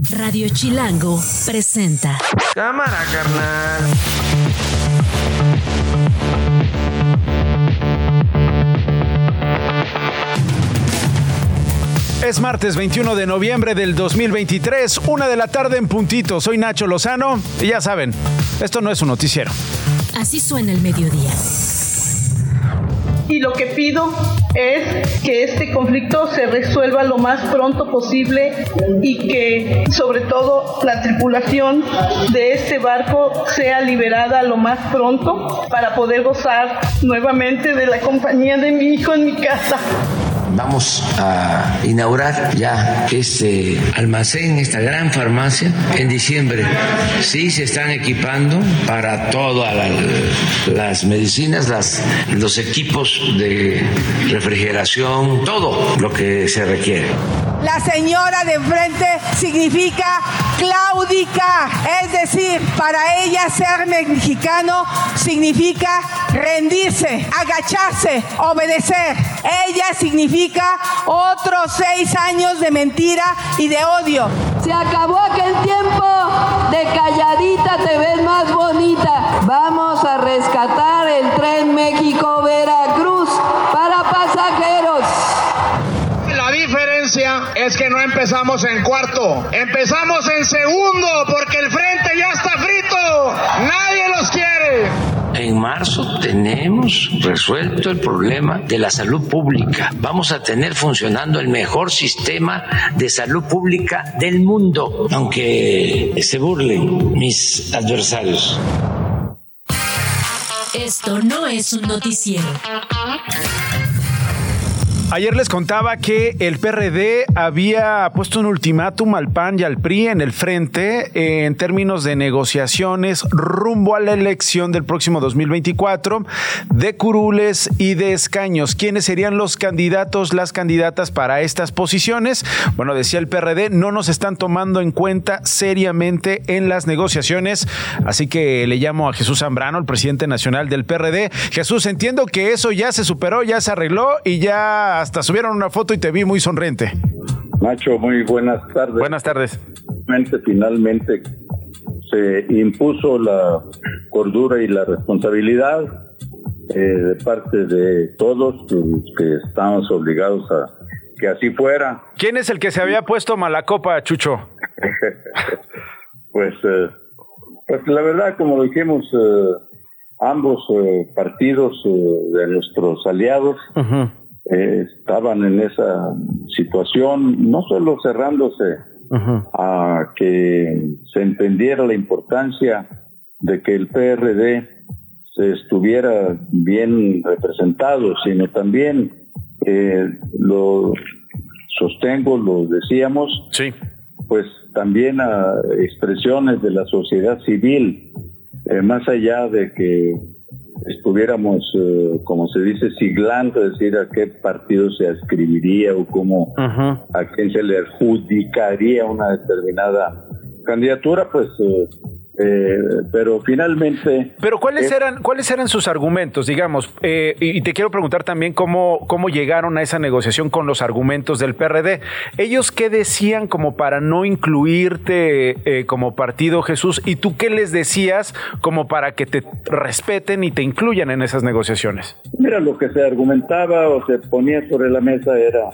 Radio Chilango presenta. Cámara, carnal. Es martes 21 de noviembre del 2023, una de la tarde en puntito. Soy Nacho Lozano y ya saben, esto no es un noticiero. Así suena el mediodía. Y lo que pido es que este conflicto se resuelva lo más pronto posible y que sobre todo la tripulación de este barco sea liberada lo más pronto para poder gozar nuevamente de la compañía de mi hijo en mi casa. Vamos a inaugurar ya este almacén, esta gran farmacia, en diciembre. Sí, se están equipando para todas las medicinas, los equipos de refrigeración, todo lo que se requiere. La señora de enfrente significa Claudica, es decir, para ella ser mexicano significa rendirse, agacharse, obedecer. Ella significa otros seis años de mentira y de odio. Se acabó aquel tiempo de calladita te ves más bonita. Vamos a rescatar el tren México-Veracruz es que no empezamos en cuarto, empezamos en segundo porque el frente ya está frito. Nadie los quiere. En marzo tenemos resuelto el problema de la salud pública. Vamos a tener funcionando el mejor sistema de salud pública del mundo, aunque se burlen mis adversarios. Esto no es un noticiero. Ayer les contaba que el PRD había puesto un ultimátum al PAN y al PRI en el frente eh, en términos de negociaciones rumbo a la elección del próximo 2024 de curules y de escaños. ¿Quiénes serían los candidatos, las candidatas para estas posiciones? Bueno, decía el PRD, no nos están tomando en cuenta seriamente en las negociaciones, así que le llamo a Jesús Zambrano, el presidente nacional del PRD. Jesús, entiendo que eso ya se superó, ya se arregló y ya hasta subieron una foto y te vi muy sonriente. Nacho, muy buenas tardes. Buenas tardes. Finalmente se impuso la cordura y la responsabilidad eh, de parte de todos los que estamos obligados a que así fuera. ¿Quién es el que se había puesto mala copa, Chucho? pues, eh, pues la verdad, como dijimos, eh, ambos partidos de nuestros aliados eh, estaban en esa situación, no solo cerrándose a que se entendiera la importancia de que el PRD se estuviera bien representado, sino también eh, lo sostengo, lo decíamos, sí. pues también a expresiones de la sociedad civil, eh, más allá de que estuviéramos, eh, como se dice, siglando, es decir, a qué partido se ascribiría o cómo, a quién se le adjudicaría una determinada candidatura, pues eh, eh, pero finalmente. Pero cuáles eran cuáles eran sus argumentos, digamos, eh, y te quiero preguntar también cómo cómo llegaron a esa negociación con los argumentos del PRD. Ellos qué decían como para no incluirte eh, como partido Jesús y tú qué les decías como para que te respeten y te incluyan en esas negociaciones. Mira lo que se argumentaba o se ponía sobre la mesa era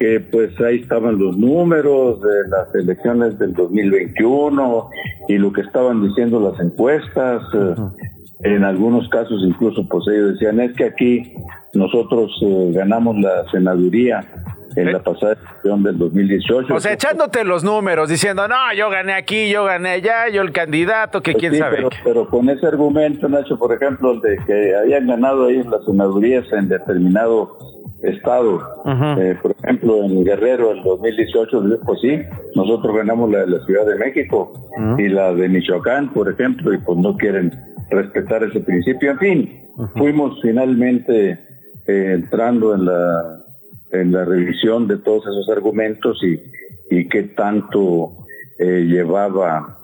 que pues ahí estaban los números de las elecciones del 2021 y lo que estaban diciendo las encuestas. Eh, en algunos casos incluso pues ellos decían es que aquí nosotros eh, ganamos la senaduría en la pasada elección del 2018. O sea, echándote los números, diciendo, no, yo gané aquí, yo gané allá, yo el candidato, que pues quién sabe. Pero, pero, con ese argumento, Nacho, por ejemplo, de que habían ganado ahí las senadurías en determinado estado. Eh, por ejemplo, en Guerrero, en 2018, pues sí, nosotros ganamos la de la Ciudad de México y la de Michoacán, por ejemplo, y pues no quieren respetar ese principio. En fin, fuimos finalmente eh, entrando en la en la revisión de todos esos argumentos y, y qué tanto eh, llevaba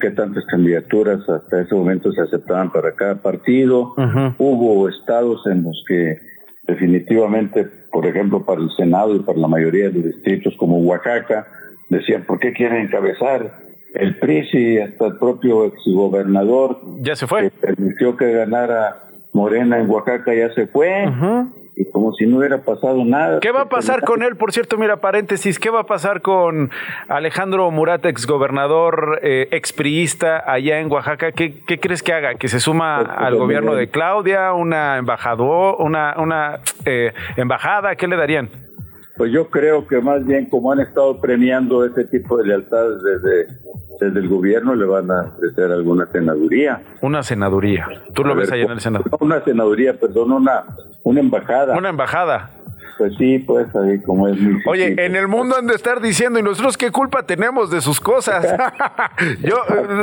qué tantas candidaturas hasta ese momento se aceptaban para cada partido. Hubo estados en los que definitivamente, por ejemplo, para el Senado y para la mayoría de los distritos como Oaxaca, decían, ¿por qué quieren encabezar el PRI si hasta el propio exgobernador ya se fue? que permitió que ganara Morena en Oaxaca ya se fue? Y como si no hubiera pasado nada. ¿Qué va a pasar con él? Por cierto, mira, paréntesis, ¿qué va a pasar con Alejandro Murat, exgobernador, eh, expriista allá en Oaxaca? ¿Qué, ¿Qué, crees que haga? ¿Que se suma Pues, pues, al gobierno de Claudia? ¿Una embajador? ¿Una, una eh, embajada? ¿Qué le darían? Pues yo creo que más bien como han estado premiando ese tipo de lealtades desde, desde el gobierno, le van a ofrecer alguna senaduría. Una senaduría. Tú lo A ves ver, allá en el Senado. Una senaduría, perdón, una, una embajada. Una embajada. Pues sí, pues ahí como es muy Oye, difícil. en el mundo han de estar diciendo, ¿y nosotros qué culpa tenemos de sus cosas? Yo,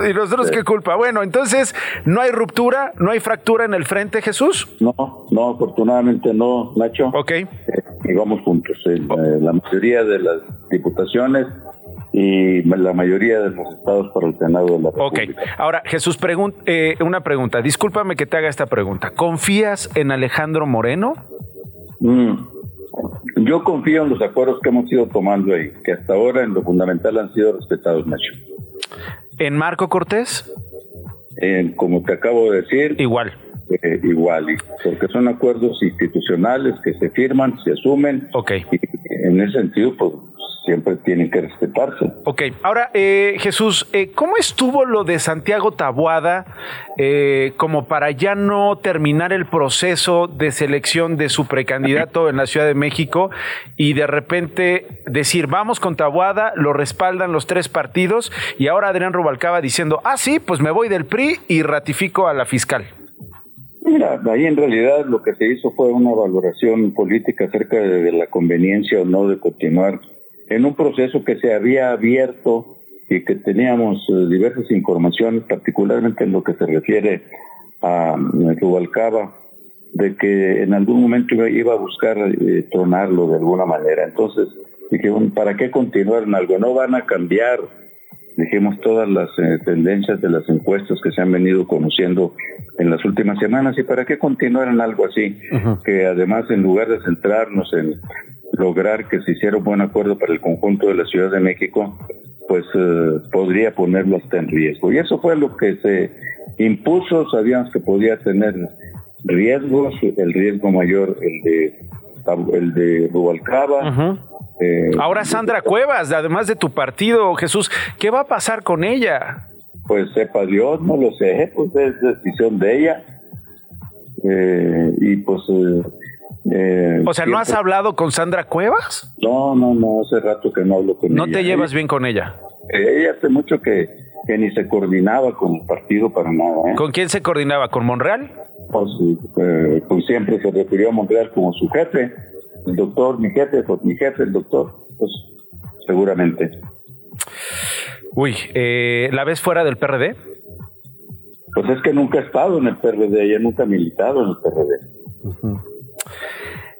eh, ¿y nosotros qué culpa? Bueno, entonces, ¿no hay ruptura, no hay fractura en el frente, Jesús? No, no, afortunadamente no, Nacho. Ok. Eh, y vamos juntos. en, eh, la mayoría de las diputaciones y la mayoría de los estados para el Senado de la Ok. República. Ahora, Jesús, pregun- eh, una pregunta. Discúlpame que te haga esta pregunta. ¿Confías en Alejandro Moreno? Mm. Yo confío en los acuerdos que hemos ido tomando ahí, que hasta ahora en lo fundamental han sido respetados, Nacho. ¿En Marco Cortés? Eh, como te acabo de decir, Igual. Eh, igual, porque son acuerdos institucionales que se firman, se asumen, Ok. y en ese sentido, pues siempre tienen que respetarse. Ok, ahora eh, Jesús, eh, ¿cómo estuvo lo de Santiago Tabuada eh, como para ya no terminar el proceso de selección de su precandidato en la Ciudad de México y de repente decir, vamos con Tabuada, lo respaldan los tres partidos y ahora Adrián Rubalcaba diciendo, ah, sí, pues me voy del PRI y ratifico a la fiscal? Mira, ahí en realidad lo que se hizo fue una valoración política acerca de, la conveniencia o no de continuar en un proceso que se había abierto y que teníamos eh, diversas informaciones, particularmente en lo que se refiere a eh, Rubalcaba, de que en algún momento iba, a buscar eh, tronarlo de alguna manera. Entonces, dije, ¿para qué continuar en algo? No van a cambiar dijimos todas las eh, tendencias de las encuestas que se han venido conociendo en las últimas semanas y para qué continuar en algo así que además en lugar de centrarnos en lograr que se hiciera un buen acuerdo para el conjunto de la Ciudad de México pues eh, podría ponerlo hasta en riesgo. Y eso fue lo que se impuso. Sabíamos que podía tener riesgos el riesgo mayor el de el de Rubalcaba eh, Ahora Sandra Cuevas, además de tu partido, Jesús, ¿qué va a pasar con ella? Pues sepa Dios, no lo sé, pues es decisión de ella. Eh, y pues... eh, eh, O sea, ¿no has hablado con Sandra Cuevas? No, no, no, hace rato que no hablo con ¿No ella. te llevas Ella- bien con ella? Ella hace mucho que, que ni se coordinaba con el partido para nada. ¿eh? ¿Con quién se coordinaba? ¿Con Monreal? Pues, eh, pues siempre se refirió a Montreal como su jefe. El doctor, mi jefe, pues mi jefe, el doctor. Pues seguramente. Uy, eh, ¿la ves fuera del PRD? Pues es que nunca ha estado en el PRD, ella nunca ha militado en el PRD.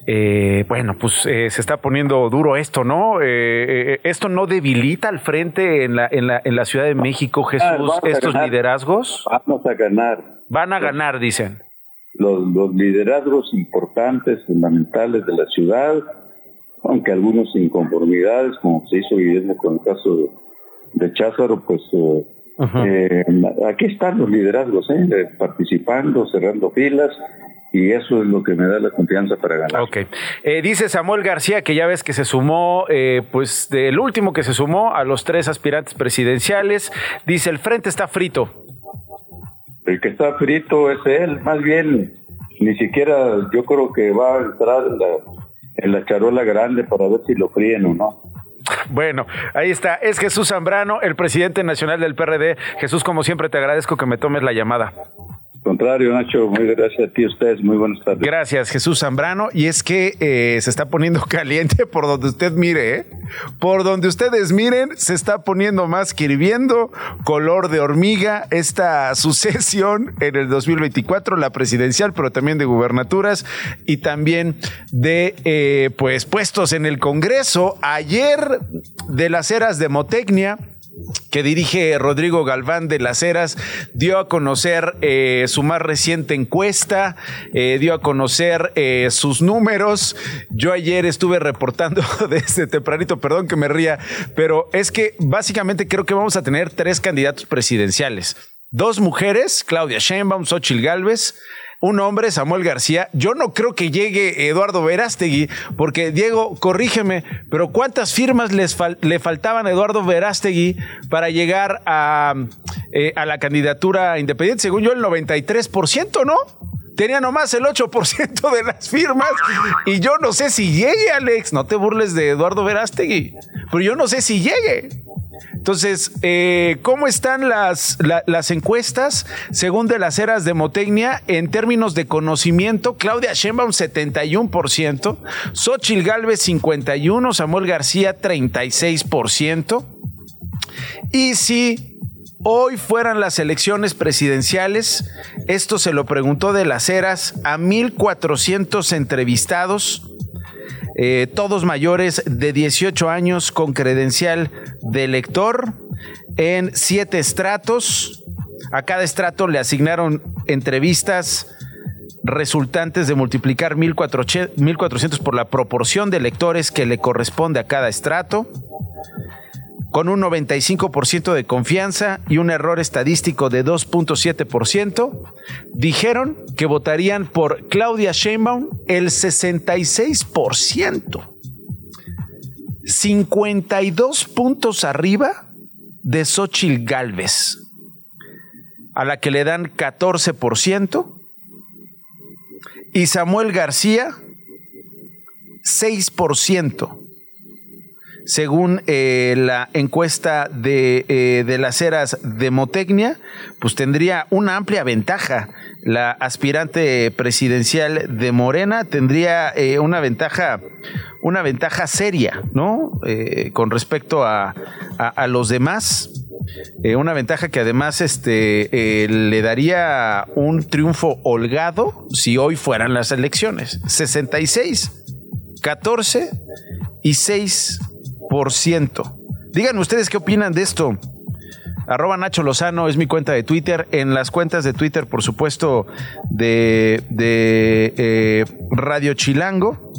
Eh, bueno, pues eh, se está poniendo duro esto, ¿no? Eh, esto no debilita al frente en la, en la, en la Ciudad de México, Jesús, vamos a estos ganar. liderazgos. Vamos a ganar. Van a ganar, dicen. Los, los liderazgos importantes, fundamentales de la ciudad, aunque algunos inconformidades, como se hizo evidente con el caso de, de Cházaro, pues eh, eh, aquí están los liderazgos, ¿eh? Eh, participando, cerrando filas, y eso es lo que me da la confianza para ganar. Ok. Eh, dice Samuel García que ya ves que se sumó, eh, pues del último que se sumó a los tres aspirantes presidenciales. Dice, el frente está frito. El que está frito es él, más bien, ni siquiera yo creo que va a entrar en la, en la charola grande para ver si lo fríen o no. Bueno, ahí está. Es Jesús Zambrano, el presidente nacional del PRD. Jesús, como siempre, te agradezco que me tomes la llamada. Contrario, Nacho, muy gracias a ti, a ustedes, muy buenas tardes. Gracias, Jesús Zambrano. Y es que eh, se está poniendo caliente por donde usted mire, ¿eh? Por donde ustedes miren, se está poniendo más que hirviendo, color de hormiga, esta sucesión en el 2024, la presidencial, pero también de gubernaturas y también de eh, pues puestos en el Congreso. Ayer de las eras de Motecnia, que dirige Rodrigo Galván de las Heras, dio a conocer eh, su más reciente encuesta, eh, dio a conocer eh, sus números. Yo ayer estuve reportando desde tempranito, perdón que me ría, pero es que básicamente creo que vamos a tener tres candidatos presidenciales. Dos mujeres, Claudia Sheinbaum, Xochitl Galvez, un hombre, Samuel García. Yo no creo que llegue Eduardo Verástegui, porque Diego, corrígeme, pero ¿cuántas firmas le faltaban a Eduardo Verástegui para llegar a, eh, a la candidatura independiente? Según yo, el 93%, ¿no? Tenía nomás el 8% de las firmas y yo no sé si llegue, Alex. No te burles de Eduardo Verástegui, pero yo no sé si llegue. Entonces, eh, ¿cómo están las, las encuestas según de las eras de Motecnia en términos de conocimiento? Claudia Sheinbaum 71%, Xochil Gálvez 51%, Samuel García 36%. Y si hoy fueran las elecciones presidenciales, esto se lo preguntó de las eras a 1.400 entrevistados eh, todos mayores de 18 años con credencial de elector en siete estratos. A cada estrato le asignaron entrevistas resultantes de multiplicar 1.400 por la proporción de electores que le corresponde a cada estrato con un 95% de confianza y un error estadístico de 2.7%, dijeron que votarían por Claudia Sheinbaum el 66%. 52 puntos arriba de Xochitl Galvez, a la que le dan 14%, y Samuel García, 6% según eh, la encuesta de, eh, de, las eras de Motecnia, pues tendría una amplia ventaja. La aspirante presidencial de Morena tendría eh, una ventaja, una ventaja seria, ¿no? con respecto a, a, los demás. una ventaja que además este, le daría un triunfo holgado si hoy fueran las elecciones. 66, 14 y 6 Díganme ustedes qué opinan de esto. Arroba Nacho Lozano es mi cuenta de Twitter. En las cuentas de Twitter, por supuesto, de, eh, Radio Chilango.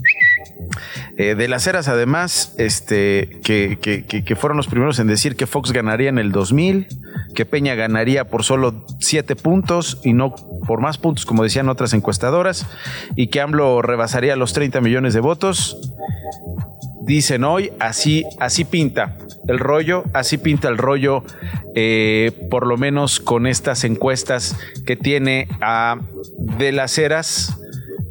Eh, de las eras, además, este, que, que, fueron los primeros en decir que Fox ganaría en el 2000, que Peña ganaría por solo siete puntos y no por más puntos, como decían otras encuestadoras, y que AMLO rebasaría los 30 millones de votos dicen hoy, así, así pinta el rollo, así pinta el rollo, eh, por lo menos con estas encuestas que tiene a De las Heras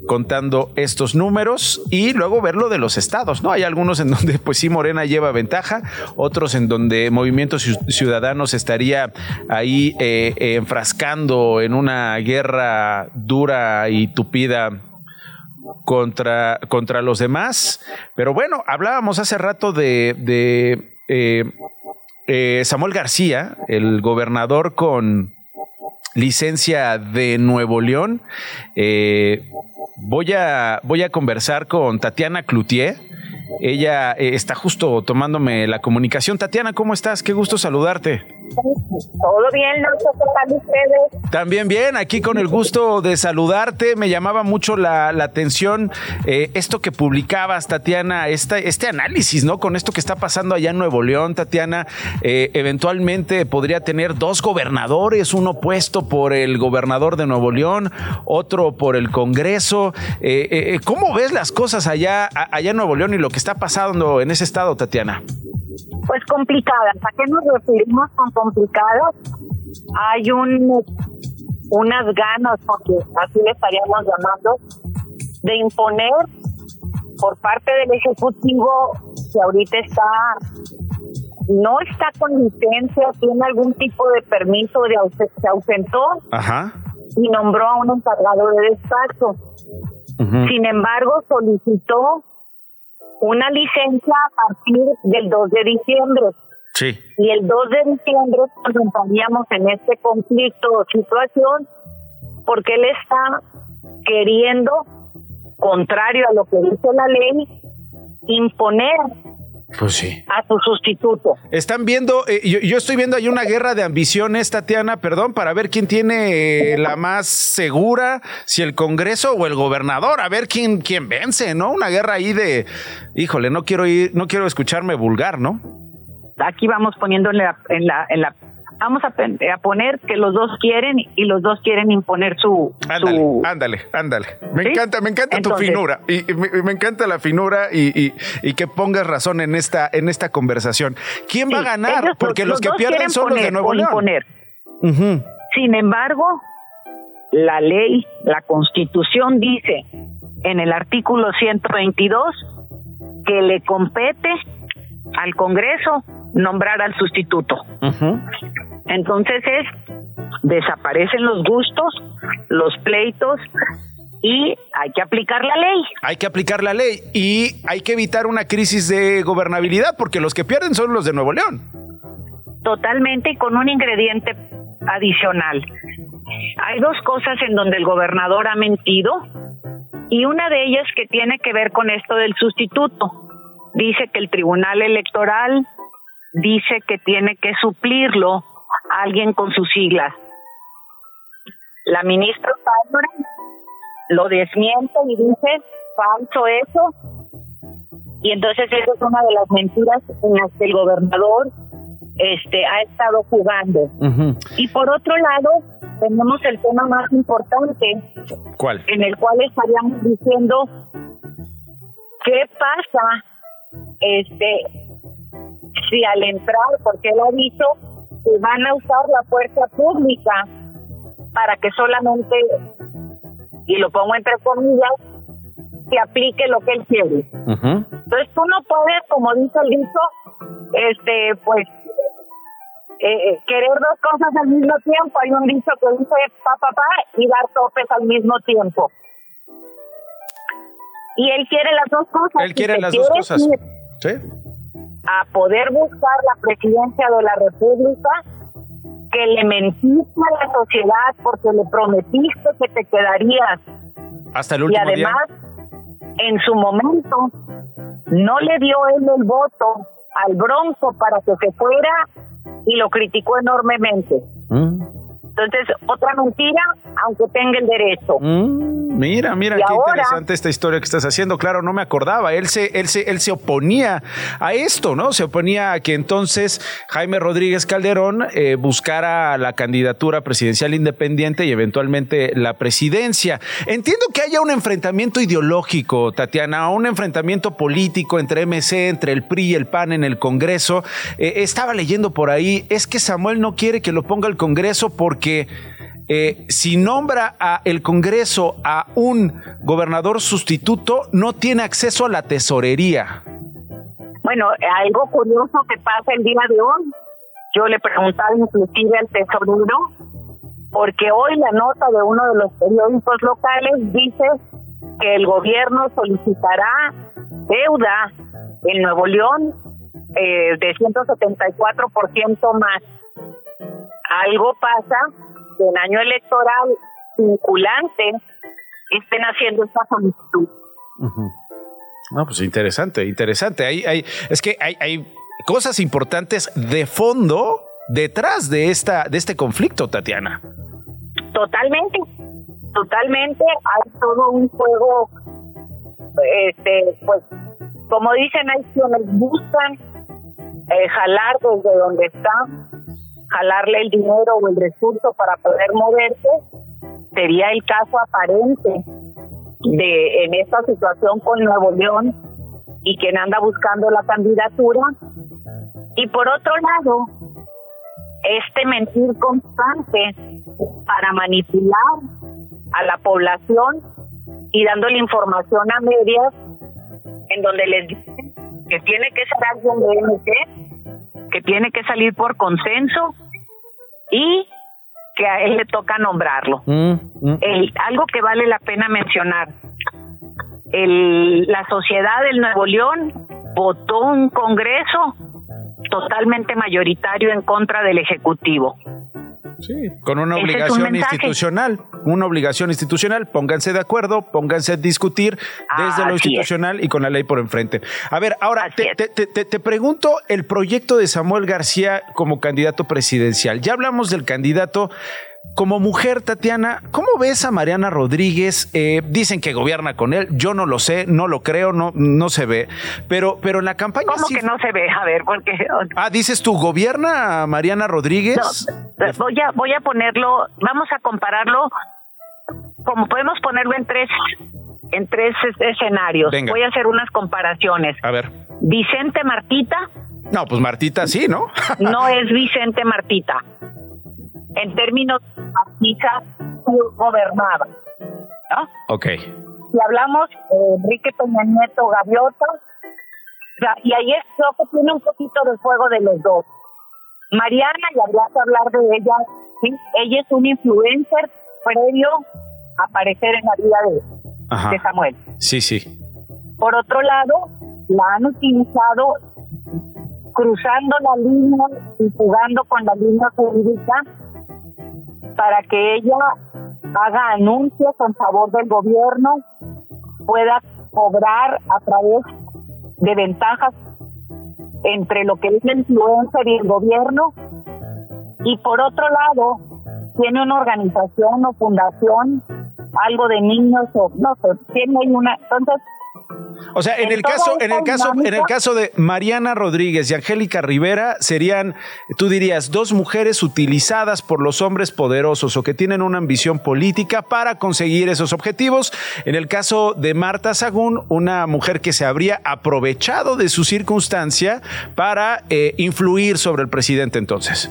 contando estos números y luego verlo de los estados, ¿no? Hay algunos en donde pues sí Morena lleva ventaja, otros en donde Movimiento Ciudadanos estaría ahí eh, enfrascando en una guerra dura y tupida contra, contra los demás. Pero bueno, hablábamos hace rato de, de eh, eh, Samuel García, el gobernador con licencia de Nuevo León. Eh, voy, a, voy a conversar con Tatiana Cloutier. Ella está justo tomándome la comunicación. Tatiana, ¿cómo estás? Qué gusto saludarte. Todo bien, ¿Cómo están ustedes? También bien, aquí con el gusto de saludarte. Me llamaba mucho la, atención eh, esto que publicabas, Tatiana, este, este análisis, ¿no? Con esto que está pasando allá en Nuevo León, Tatiana. Eh, eventualmente podría tener dos gobernadores, uno puesto por el gobernador de Nuevo León, otro por el Congreso. Eh, ¿Cómo ves las cosas allá, allá en Nuevo León y lo que está pasando en ese estado, Tatiana? Pues complicadas. ¿A qué nos referimos con complicadas? Hay un unas ganas, porque así le estaríamos llamando, de imponer por parte del Ejecutivo que ahorita está, no está con licencia, tiene algún tipo de permiso, de se ausentó y nombró a un encargado de despacho. Sin embargo, solicitó una licencia a partir del 2 de diciembre. Sí. Y el 2 de diciembre nos entraríamos en este conflicto o situación porque él está queriendo, contrario a lo que dice la ley, imponer Pues sí. a su sustituto. Están viendo, eh, yo, yo estoy viendo ahí una guerra de ambiciones, Tatiana, perdón, para ver quién tiene eh, la más segura, si el Congreso o el gobernador, a ver quién, quién vence, ¿no? Una guerra ahí de, híjole, no quiero ir, no quiero escucharme vulgar, ¿no? Aquí vamos poniendo en la, en la, en la vamos a, a poner que los dos quieren y los dos quieren imponer su, Ándale, su ándale, ándale. Me ¿Sí? encanta, me encanta tu finura. Y, y me, me encanta la finura y, y- y que pongas razón en esta, en esta conversación. ¿Quién va a ganar? ellos Porque los, que pierden son los de poner Nuevo León. imponer. Sin embargo, la ley, la constitución dice en el artículo 122 que le compete al Congreso nombrar al sustituto. Ujú. Entonces es, desaparecen los gustos, los pleitos y hay que aplicar la ley. Hay que aplicar la ley y hay que evitar una crisis de gobernabilidad porque los que pierden son los de Nuevo León. Totalmente y con un ingrediente adicional. Hay dos cosas en donde el gobernador ha mentido y una de ellas que tiene que ver con esto del sustituto. Dice que el Tribunal Electoral dice que tiene que suplirlo alguien con sus siglas. La ministra lo desmiente y dice falso eso. Y entonces esa es una de las mentiras en las que el gobernador este ha estado jugando. Y por otro lado, tenemos el tema más importante ¿Cuál? en el cual estaríamos diciendo qué pasa este si al entrar, porque él ha dicho que van a usar la fuerza pública para que solamente, y lo pongo entre comillas, se aplique lo que él quiere. Entonces tú no puedes, como dice el dicho, este, pues, eh, eh, querer dos cosas al mismo tiempo. Hay un dicho que dice pa, pa, pa, y dar topes al mismo tiempo. Y él quiere las dos cosas. Él quiere las dos cosas. ir Sí. A poder buscar la presidencia de la República, que le mentiste a la sociedad porque le prometiste que te quedarías Hasta el y día. además, en su momento, no le dio él el voto al Bronco para que se fuera y lo criticó enormemente. Mm. Entonces, otra mentira, aunque tenga el derecho. Mm, mira, mira, Y qué ahora- interesante esta historia que estás haciendo. Claro, no me acordaba. Él se, él se, él se oponía a esto, ¿no? Se oponía a que entonces Jaime Rodríguez Calderón eh, buscara la candidatura presidencial independiente y eventualmente la presidencia. Entiendo que haya un enfrentamiento ideológico, Tatiana, un enfrentamiento político entre MC, entre el PRI y el PAN en el Congreso. Eh, estaba leyendo por ahí, es que Samuel no quiere que lo ponga el Congreso porque eh, si nombra a el Congreso a un gobernador sustituto, no tiene acceso a la tesorería. Bueno, algo curioso que pasa el día de hoy. Yo le preguntaba inclusive al tesorero, porque hoy la nota de uno de los periódicos locales dice que el gobierno solicitará deuda en Nuevo León eh, de 174% más. Algo pasa que en año electoral vinculante estén haciendo esta solicitud. No, pues interesante, interesante. Hay, hay, es que hay, hay cosas importantes de fondo detrás de esta, de este conflicto, Tatiana. Totalmente, totalmente. Hay todo un juego, este, pues, como dicen, hay quienes buscan eh, jalar desde donde están, jalarle el dinero o el recurso para poder moverse. Sería el caso aparente de en esta situación con Nuevo León y quien anda buscando la candidatura. Y por otro lado, este mentir constante para manipular a la población y dándole información a medias en donde les dicen que tiene que ser alguien de MC, que tiene que salir por consenso y que a él le toca nombrarlo. El, algo que vale la pena mencionar, el, la sociedad del Nuevo León votó un congreso totalmente mayoritario en contra del Ejecutivo. Sí, con una Ese es un obligación mensaje. institucional. Una obligación institucional, pónganse de acuerdo, pónganse a discutir desde lo institucional y con la ley por enfrente. A ver, ahora te, te, te, te, pregunto el proyecto de Samuel García como candidato presidencial. Ya hablamos del candidato. Como mujer, Tatiana, ¿cómo ves a Mariana Rodríguez? Eh, dicen que gobierna con él, yo no lo sé, no lo creo, no, no se ve, pero, pero en la campaña... ¿Cómo que no se ve? A ver, porque... Ah, dices tú, ¿gobierna Mariana Rodríguez? voy, a, voy a ponerlo, vamos a compararlo, como podemos ponerlo en tres, en tres escenarios. Voy a hacer unas comparaciones. A ver. Vicente Martita. No, pues Martita sí, ¿no? no es Vicente Martita en términos quizás gobernada. ¿no? Ok. Si hablamos de Enrique Peña Nieto Gaviota, y ahí es lo que tiene un poquito de fuego de los dos. Mariana, y habría que hablar de ella, ¿sí? ella es un influencer previo a aparecer en la vida de, de Samuel. Sí, sí. Por otro lado, la han utilizado cruzando la línea y jugando con la línea jurídica para que ella haga anuncios en favor del gobierno, pueda cobrar a través de ventajas entre lo que es la influencer y el gobierno. Y por otro lado, tiene una organización o fundación, algo de niños o no sé, tiene una. Entonces, o sea, en, el caso, en el caso, en el caso de Mariana Rodríguez y Angélica Rivera serían, tú dirías, dos mujeres utilizadas por los hombres poderosos o que tienen una ambición política para conseguir esos objetivos. En el caso de Marta Sagún, una mujer que se habría aprovechado de su circunstancia para eh, influir sobre el presidente entonces.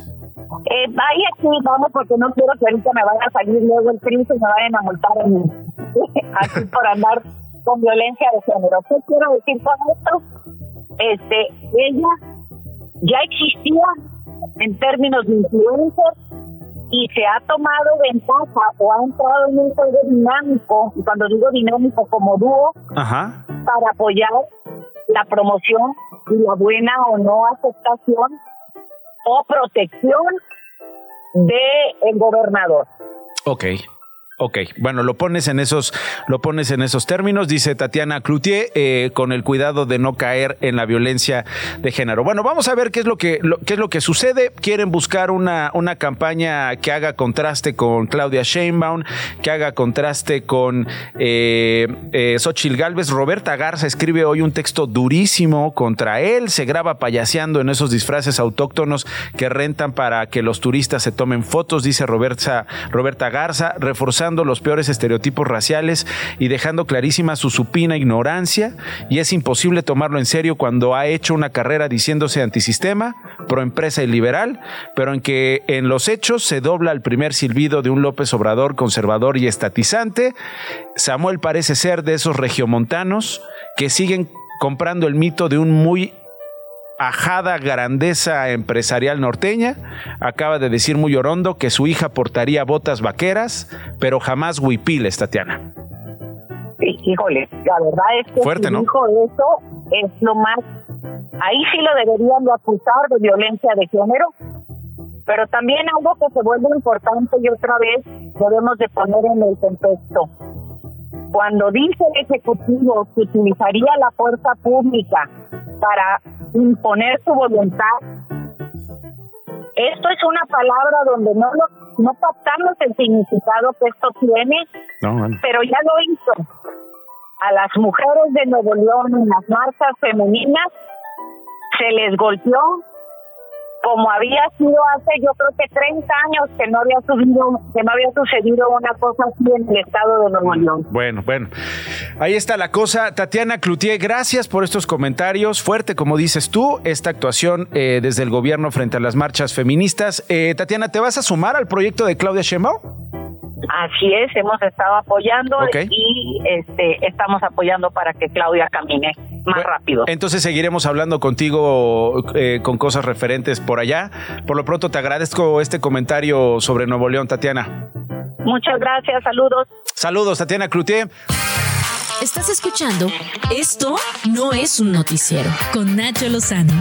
Eh, vaya aquí, vamos, porque no quiero que ahorita me vaya a salir luego el príncipe y me vayan a multar aquí por andar con violencia de género. ¿Qué quiero decir con esto? Este, ella ya existía en términos de influencer y se ha tomado ventaja o ha entrado en un juego dinámico, y cuando digo dinámico como dúo, para apoyar la promoción y la buena o no aceptación o protección de el gobernador. Ok. Ok, bueno, lo pones en esos, lo pones en esos términos, dice Tatiana Cloutier, eh, con el cuidado de no caer en la violencia de género. Bueno, vamos a ver qué es lo que, qué es lo que sucede. Quieren buscar una, una campaña que haga contraste con Claudia Sheinbaum, que haga contraste con eh, eh, Xochitl Galvez. Roberta Garza escribe hoy un texto durísimo contra él, se graba payaseando en esos disfraces autóctonos que rentan para que los turistas se tomen fotos, dice Roberta, Roberta Garza, reforzando los peores estereotipos raciales y dejando clarísima su supina ignorancia y es imposible tomarlo en serio cuando ha hecho una carrera diciéndose antisistema, proempresa y liberal, pero en que en los hechos se dobla el primer silbido de un López Obrador conservador y estatizante. Samuel parece ser de esos regiomontanos que siguen comprando el mito de un muy ajada grandeza empresarial norteña, acaba de decir muy orondo que su hija portaría botas vaqueras, pero jamás huipiles, Tatiana. Sí, híjole, la verdad es que Fuerte, ¿no? dijo eso es lo más... Ahí sí lo deberían de acusar de violencia de género, pero también algo que se vuelve importante y otra vez debemos de poner en el contexto. Cuando dice el Ejecutivo que utilizaría la fuerza pública para imponer su voluntad. Esto es una palabra donde no lo, no captamos el significado que esto tiene, pero ya lo hizo. A las mujeres de Nuevo León en las marchas femeninas se les golpeó como había sido hace yo creo que 30 años que no había subido, que no había sucedido una cosa así en el estado de Nuevo León. Bueno, bueno. Ahí está la cosa. Tatiana Cloutier, gracias por estos comentarios. Fuerte, como dices tú, esta actuación eh, desde el gobierno frente a las marchas feministas. Eh, Tatiana, ¿te vas a sumar al proyecto de Claudia Sheinbaum? Así es, hemos estado apoyando y este, estamos apoyando para que Claudia camine más rápido. Entonces seguiremos hablando contigo eh, con cosas referentes por allá. Por lo pronto te agradezco este comentario sobre Nuevo León, Tatiana. Muchas gracias, saludos. Saludos, Tatiana Cloutier. Estás escuchando Esto no es un noticiero con Nacho Lozano.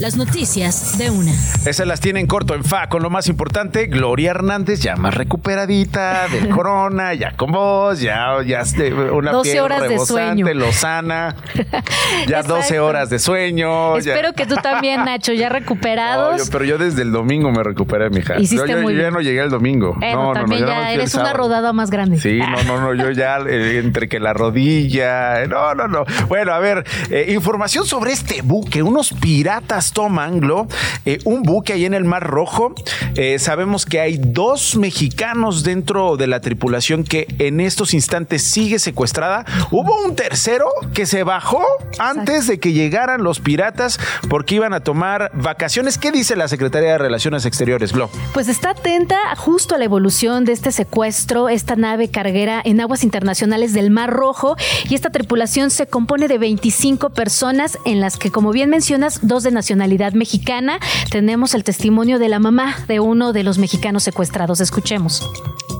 Las noticias de una. Esas las tienen corto en fa con lo más importante. Gloria Hernández ya más recuperadita del corona, ya con voz, ya, ya este, una 12 piel horas de rebosante, sueño. lozana. Ya 12 Exacto. horas de sueño. ya- Espero que tú también, Nacho, ya No, recuperados. yo- pero yo desde el domingo me recuperé, mija. Hiciste yo, yo- muy yo ya no llegué el domingo. No, no, no, ya eres una rodada más grande. Sí, no, no, no, yo ya eh, entre que la rodilla, eh, no, no, no. Bueno, a ver, eh, información sobre este buque. Unos piratas toman, Glo, eh, un buque ahí en el Mar Rojo. Eh, sabemos que hay dos mexicanos dentro de la tripulación que en estos instantes sigue secuestrada. Hubo un tercero que se bajó antes de que llegaran los piratas porque iban a tomar vacaciones. ¿Qué dice la Secretaría de Relaciones Exteriores, Glo? Pues está atenta justo a la evolución de este secuestro, esta nave carguera en aguas internacionales del Mar Rojo y esta tripulación se compone de 25 personas en las que, como bien mencionas, dos de nacionalidad mexicana. Tenemos el testimonio de la mamá de uno de los mexicanos secuestrados. Escuchemos.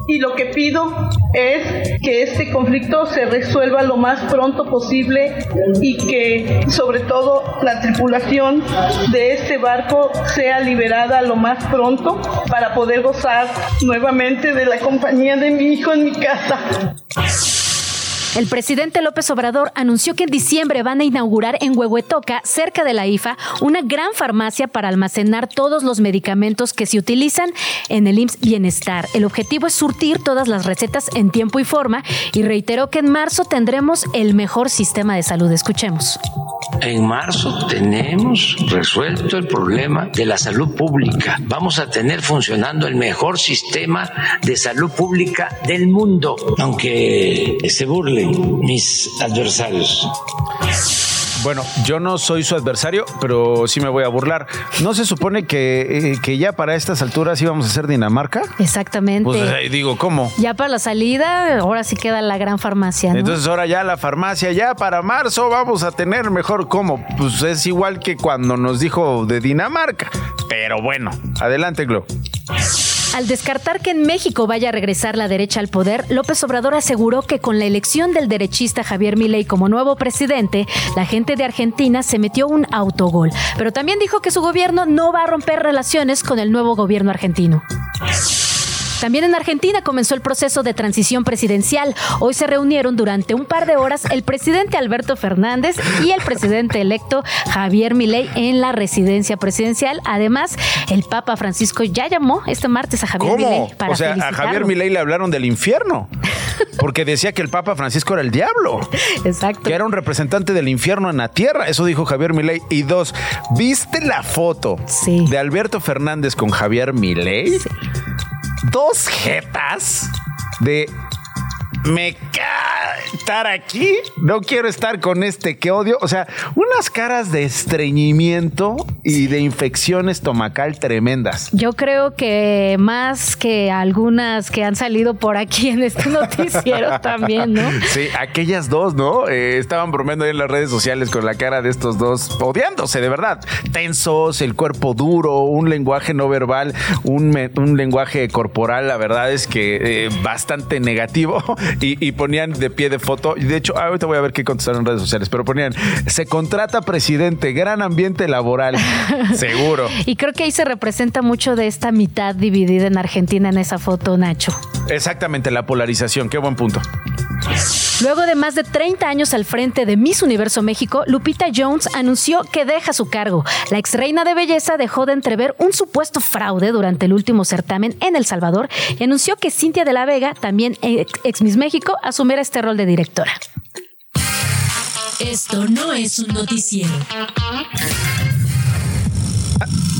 y lo que pido es que este conflicto se resuelva lo más pronto posible y que sobre todo la tripulación de este barco sea liberada lo más pronto para poder gozar nuevamente de la compañía de mi hijo en mi casa. El presidente López Obrador anunció que en diciembre van a inaugurar en Huehuetoca, cerca de la IFA, una gran farmacia para almacenar todos los medicamentos que se utilizan en el IMSS Bienestar. El objetivo es surtir todas las recetas en tiempo y forma y reiteró que en marzo tendremos el mejor sistema de salud. Escuchemos. En marzo tenemos resuelto el problema de la salud pública. Vamos a tener funcionando el mejor sistema de salud pública del mundo, aunque se mis adversarios. Bueno, yo no soy su adversario, pero sí me voy a burlar. ¿No se supone que, eh, que ya para estas alturas íbamos a hacer Dinamarca? Exactamente. Pues eh, digo, ¿cómo? ya para la salida, ahora sí queda la gran farmacia. ¿no? Entonces ahora ya la farmacia, ya para marzo vamos a tener mejor cómo. Pues es igual que cuando nos dijo de Dinamarca. Pero bueno, adelante, Glo. Al descartar que en México vaya a regresar la derecha al poder, López Obrador aseguró que con la elección del derechista Javier Milei como nuevo presidente, la gente de Argentina se metió un autogol. Pero también dijo que su gobierno no va a romper relaciones con el nuevo gobierno argentino. También en Argentina comenzó el proceso de transición presidencial. Hoy se reunieron durante un par de horas el presidente Alberto Fernández y el presidente electo Javier Milei en la residencia presidencial. Además, el Papa Francisco ya llamó este martes a Javier ¿Cómo? Milei para O sea, a. Javier Milei le hablaron del infierno. Porque decía que el Papa Francisco era el diablo. Exacto. Que era un representante del infierno en la tierra. Eso dijo Javier Milei. Y dos, ¿viste la foto Sí. de Alberto Fernández con Javier Milei? Dos jetas de me ca estar aquí, no quiero estar con este que odio. O sea, unas caras de estreñimiento y de infección estomacal tremendas. Yo creo que más que algunas que han salido por aquí en este noticiero también, ¿no? Sí, aquellas dos, ¿no? Eh, estaban bromeando ahí en las redes sociales con la cara de estos dos, odiándose de verdad. Tensos, el cuerpo duro, un lenguaje no verbal, un lenguaje corporal, la verdad es que eh, bastante negativo. Y, y ponían de pie de foto. Y de hecho, ahorita voy a ver qué contestaron en redes sociales, pero ponían, se contrata presidente, gran ambiente laboral, seguro. Y creo que ahí se representa mucho de esta mitad dividida en Argentina en esa foto, Nacho. Exactamente, la polarización, qué buen punto. Luego de más de 30 años al frente de Miss Universo México, Lupita Jones anunció que deja su cargo. La ex reina de belleza dejó de entrever un supuesto fraude durante el último certamen en El Salvador y anunció que Cintia de la Vega, también ex, ex Miss México, asumirá este rol de directora. Esto no es un noticiero.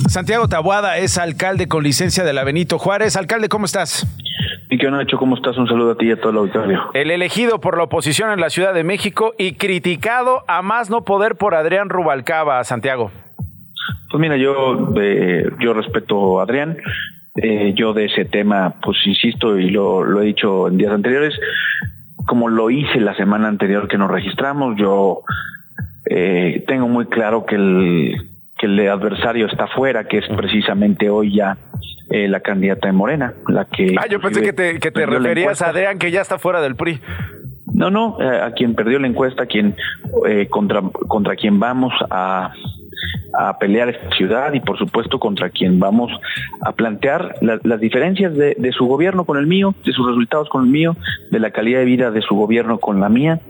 Santiago Tabuada es alcalde con licencia de la Benito Juárez. Alcalde, ¿cómo estás? Y Nacho, ¿cómo estás? Un saludo a ti y a todo el auditorio. El elegido por la oposición en la Ciudad de México y criticado a más no poder por Adrián Rubalcaba, Santiago. Pues mira, yo, eh, yo respeto a Adrián. Eh, yo de ese tema, pues insisto y lo, lo he dicho en días anteriores, como lo hice la semana anterior que nos registramos, yo eh, tengo muy claro que el, que el adversario está fuera, que es precisamente hoy ya eh, la candidata de Morena, la que... Ah, yo pensé que te, que referías a Adrián, que ya está fuera del PRI. No, no, eh, a quien perdió la encuesta, a quien eh, contra contra quien vamos a a pelear esta ciudad y por supuesto contra quien vamos a plantear las diferencias de, su gobierno con el mío, de sus resultados con el mío, de la calidad de vida de su gobierno con la mía.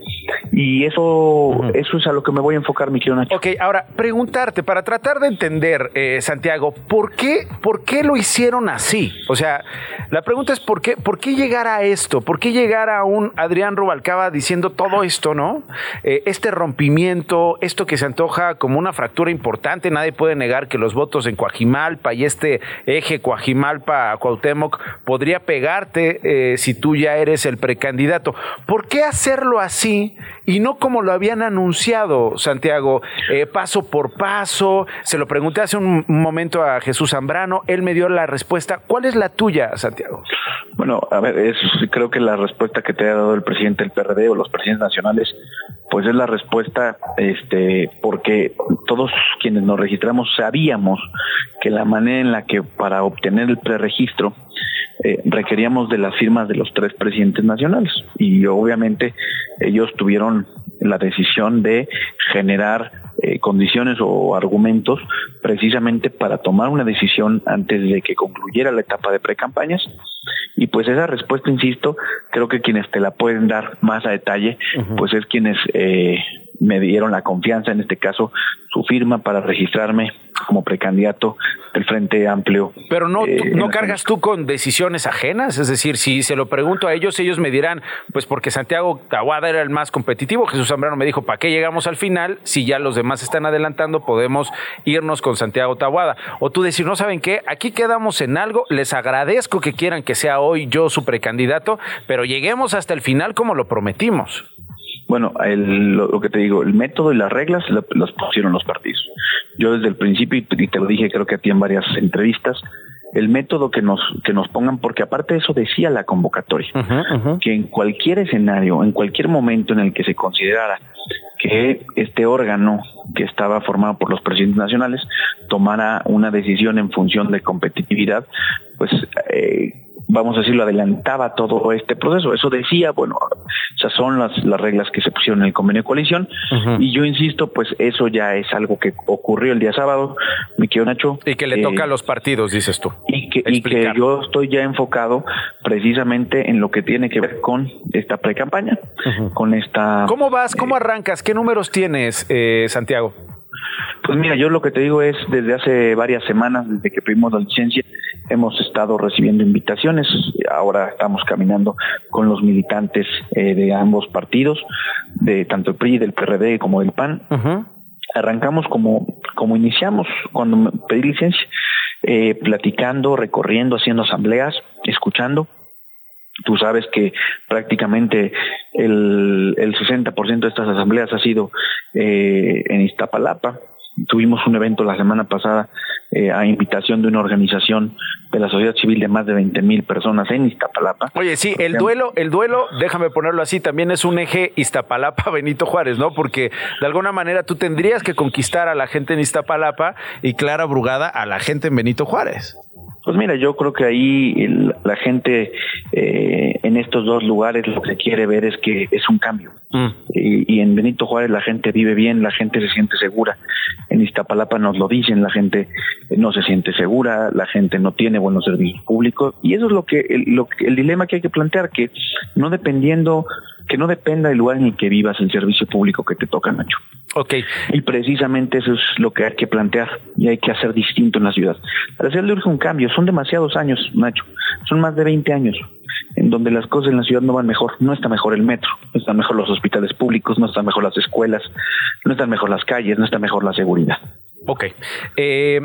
Y eso, eso es a lo que me voy a enfocar, mi querido Nacho. Ok, ahora preguntarte, para tratar de entender, eh, Santiago, ¿por qué, ¿por qué lo hicieron así? O sea, la pregunta es ¿por qué, por qué llegar a esto? ¿Por qué llegar a un Adrián Rubalcaba diciendo todo esto, no? Eh, este rompimiento, esto que se antoja como una fractura importante, nadie puede negar que los votos en Coajimalpa y este eje Coajimalpa-Cuauhtémoc podría pegarte eh, si tú ya eres el precandidato. ¿Por qué hacerlo así y no como lo habían anunciado, Santiago, eh, paso por paso? Se lo pregunté hace un momento a Jesús Zambrano, él me dio la respuesta. ¿Cuál es la tuya, Santiago? Bueno, a ver, creo que la respuesta que te ha dado el presidente del PRD o los presidentes nacionales, pues es la respuesta, este, porque todos quienes nos registramos sabíamos que la manera en la que para obtener el preregistro eh, requeríamos de las firmas de los tres presidentes nacionales. Y obviamente ellos tuvieron la decisión de generar eh, condiciones o argumentos precisamente para tomar una decisión antes de que concluyera la etapa de precampañas. Y pues esa respuesta insisto creo que quienes te la pueden dar más a detalle pues es quienes eh, me dieron la confianza, en este caso, su firma para registrarme como precandidato del Frente Amplio. Pero no, eh, no cargas tú con decisiones ajenas, es decir, si se lo pregunto a ellos, ellos me dirán, pues porque Santiago Tahuada era el más competitivo, Jesús Zambrano me dijo, ¿para qué llegamos al final? Si ya los demás están adelantando, podemos irnos con Santiago Tahuada. O tú decir, no saben qué, aquí quedamos en algo, les agradezco que quieran que sea hoy yo su precandidato, pero lleguemos hasta el final como lo prometimos. Bueno, el, lo, que te digo, el método y las reglas las pusieron los partidos. Yo desde el principio, y te lo dije creo que a ti en varias entrevistas, el método que nos que nos pongan porque aparte de eso decía la convocatoria que en cualquier escenario en cualquier momento en el que se considerara que este órgano que estaba formado por los presidentes nacionales tomara una decisión en función de competitividad pues eh, vamos a decirlo, adelantaba todo este proceso. Eso decía, bueno, esas son las, las reglas que se pusieron en el convenio de coalición. Y yo insisto, pues eso ya es algo que ocurrió el día sábado, mi querido Nacho. Y que le toca a los partidos, dices tú. Y que, y que yo estoy ya enfocado precisamente en lo que tiene que ver con esta pre-campaña, con esta... ¿Cómo vas? ¿Cómo arrancas? ¿Qué números tienes, eh, Santiago? Pues mira, yo lo que te digo es, desde hace varias semanas, desde que pedimos la licencia, hemos estado recibiendo invitaciones. Ahora estamos caminando con los militantes eh, de ambos partidos, de tanto el PRI, del PRD como del PAN. Arrancamos como, como iniciamos cuando pedí licencia, eh, platicando, recorriendo, haciendo asambleas, escuchando. Tú sabes que prácticamente el, el 60% de estas asambleas ha sido eh, en Iztapalapa. Tuvimos un evento la semana pasada eh, a invitación de una organización de la sociedad civil de más de 20 mil personas en Iztapalapa. Oye, sí, el duelo, el duelo, déjame ponerlo así, también es un eje Iztapalapa Benito Juárez, ¿no? Porque de alguna manera tú tendrías que conquistar a la gente en Iztapalapa y Clara Brugada a la gente en Benito Juárez. Pues mira, yo creo que ahí la gente eh, en estos dos lugares lo que quiere ver es que es un cambio. Mm. Y, en Benito Juárez la gente vive bien, la gente se siente segura. En Iztapalapa nos lo dicen, la gente no se siente segura, la gente no tiene buenos servicios públicos. Y eso es lo que el, lo, el dilema que hay que plantear, que no dependiendo que no dependa del lugar en el que vivas el servicio público que te toca, Nacho. Ok. Y precisamente eso es lo que hay que plantear y hay que hacer distinto en la ciudad. Para hacerle urge un cambio, son demasiados años, Nacho, son más de 20 años en donde las cosas en la ciudad no van mejor. No está mejor el metro, no están mejor los hospitales públicos, no están mejor las escuelas, no están mejor las calles, no está mejor la seguridad. Ok. Eh,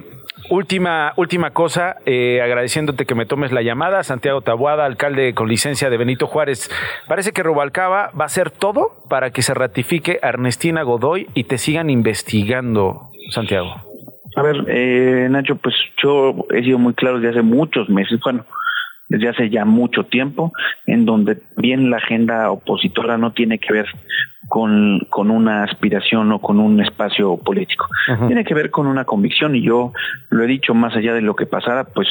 última, última cosa, eh, agradeciéndote que me tomes la llamada. Santiago Tabuada, alcalde con licencia de Benito Juárez. Parece que Rubalcaba va a hacer todo para que se ratifique Ernestina Godoy y te sigan investigando, Santiago. A ver, eh, Nacho, pues yo he sido muy claro desde hace muchos meses, bueno, desde hace ya mucho tiempo, en donde bien la agenda opositora no tiene que ver con, con una aspiración o con un espacio político. Tiene que ver con una convicción y yo lo he dicho más allá de lo que pasara, pues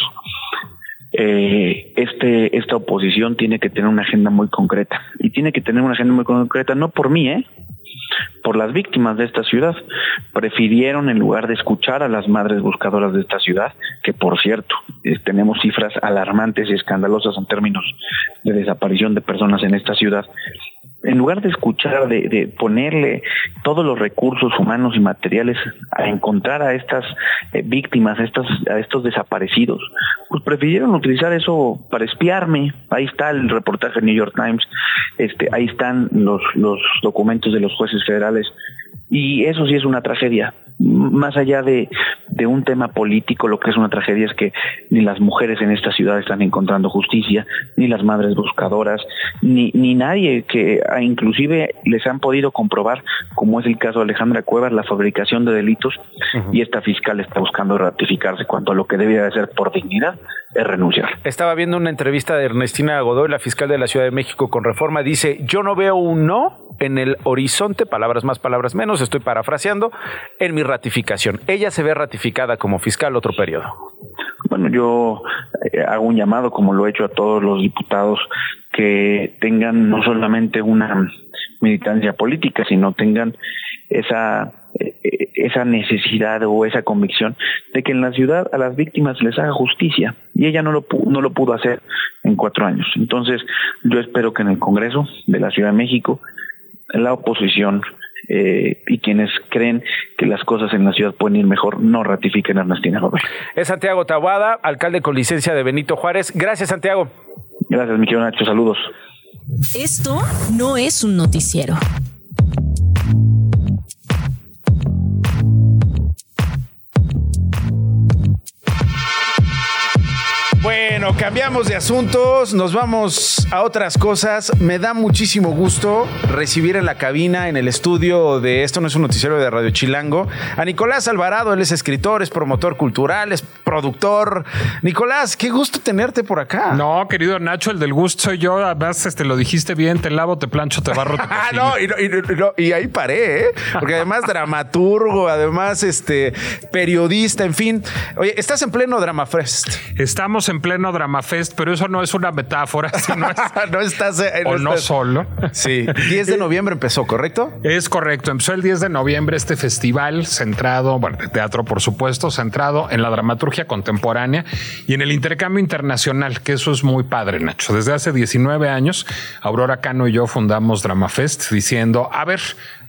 eh, este esta oposición tiene que tener una agenda muy concreta y tiene que tener una agenda muy concreta no por mí, ¿eh? Por las víctimas de esta ciudad. Prefirieron, en lugar de escuchar a las madres buscadoras de esta ciudad, que por cierto, eh, tenemos cifras alarmantes y escandalosas en términos de desaparición de personas en esta ciudad, en lugar de escuchar, de, ponerle todos los recursos humanos y materiales a encontrar a estas eh, víctimas, a, estos desaparecidos, pues prefirieron utilizar eso para espiarme. Ahí está el reportaje del New York Times, este, ahí están los documentos de los jueces federales y eso sí es una tragedia. Más allá de, de un tema político, lo que es una tragedia es que ni las mujeres en esta ciudad están encontrando justicia, ni las madres buscadoras, ni, ni nadie que ah, inclusive les han podido comprobar, como es el caso de Alejandra Cuevas, la fabricación de delitos, y esta fiscal está buscando ratificarse cuanto a lo que debía de ser por dignidad es renunciar. Estaba viendo una entrevista de Ernestina Godoy, la fiscal de la Ciudad de México con reforma, dice, yo no veo un no en el horizonte, palabras más, palabras menos, estoy parafraseando, en mi ratificación. Ella se ve ratificada como fiscal otro periodo. Bueno, yo eh, hago un llamado, como lo he hecho a todos los diputados, que tengan no solamente una militancia política, sino tengan esa eh, esa necesidad o esa convicción de que en la ciudad a las víctimas les haga justicia y ella no lo no lo pudo hacer en cuatro años entonces yo espero que en el Congreso de la Ciudad de México la oposición eh, y quienes creen que las cosas en la ciudad pueden ir mejor no ratifiquen a Ernestina Godoy. Es Santiago Tabuada, alcalde con licencia de Benito Juárez. Gracias, Santiago. Gracias, mi querido Nacho. Saludos. Esto no es un noticiero. Bueno, cambiamos de asuntos, nos vamos a otras cosas. Me da muchísimo gusto recibir en la cabina, en el estudio de Esto no es un noticiero de Radio Chilango, a Nicolás Alvarado. Él es escritor, es promotor cultural, es productor. Nicolás, qué gusto tenerte por acá. No, querido Nacho, el del gusto soy yo. Además, este, lo dijiste bien, te lavo, te plancho, te barro. ah, no y, y, ahí paré, ¿eh? porque además dramaturgo, además este periodista, en fin. Oye, estás en pleno Drama Fest. Estamos en pleno Drama Fest, pero eso no es una metáfora. Sino no estás. Eh, o no solo. Sí. 10 de noviembre empezó, ¿correcto? Es correcto. Empezó el 10 de noviembre este festival centrado, bueno, de teatro, por supuesto, centrado en la dramaturgia contemporánea y en el intercambio internacional, que eso es muy padre, Nacho. Desde hace 19 años, Aurora Cano y yo fundamos Drama Fest diciendo, a ver,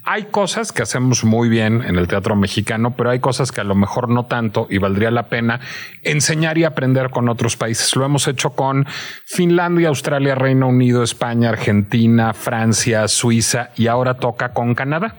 hay cosas que hacemos muy bien en el teatro mexicano, pero hay cosas que a lo mejor no tanto y valdría la pena enseñar y aprender con otros países. Lo hemos hecho con Finlandia, Australia, Reino Unido, España, Argentina, Francia, Suiza y ahora toca con Canadá.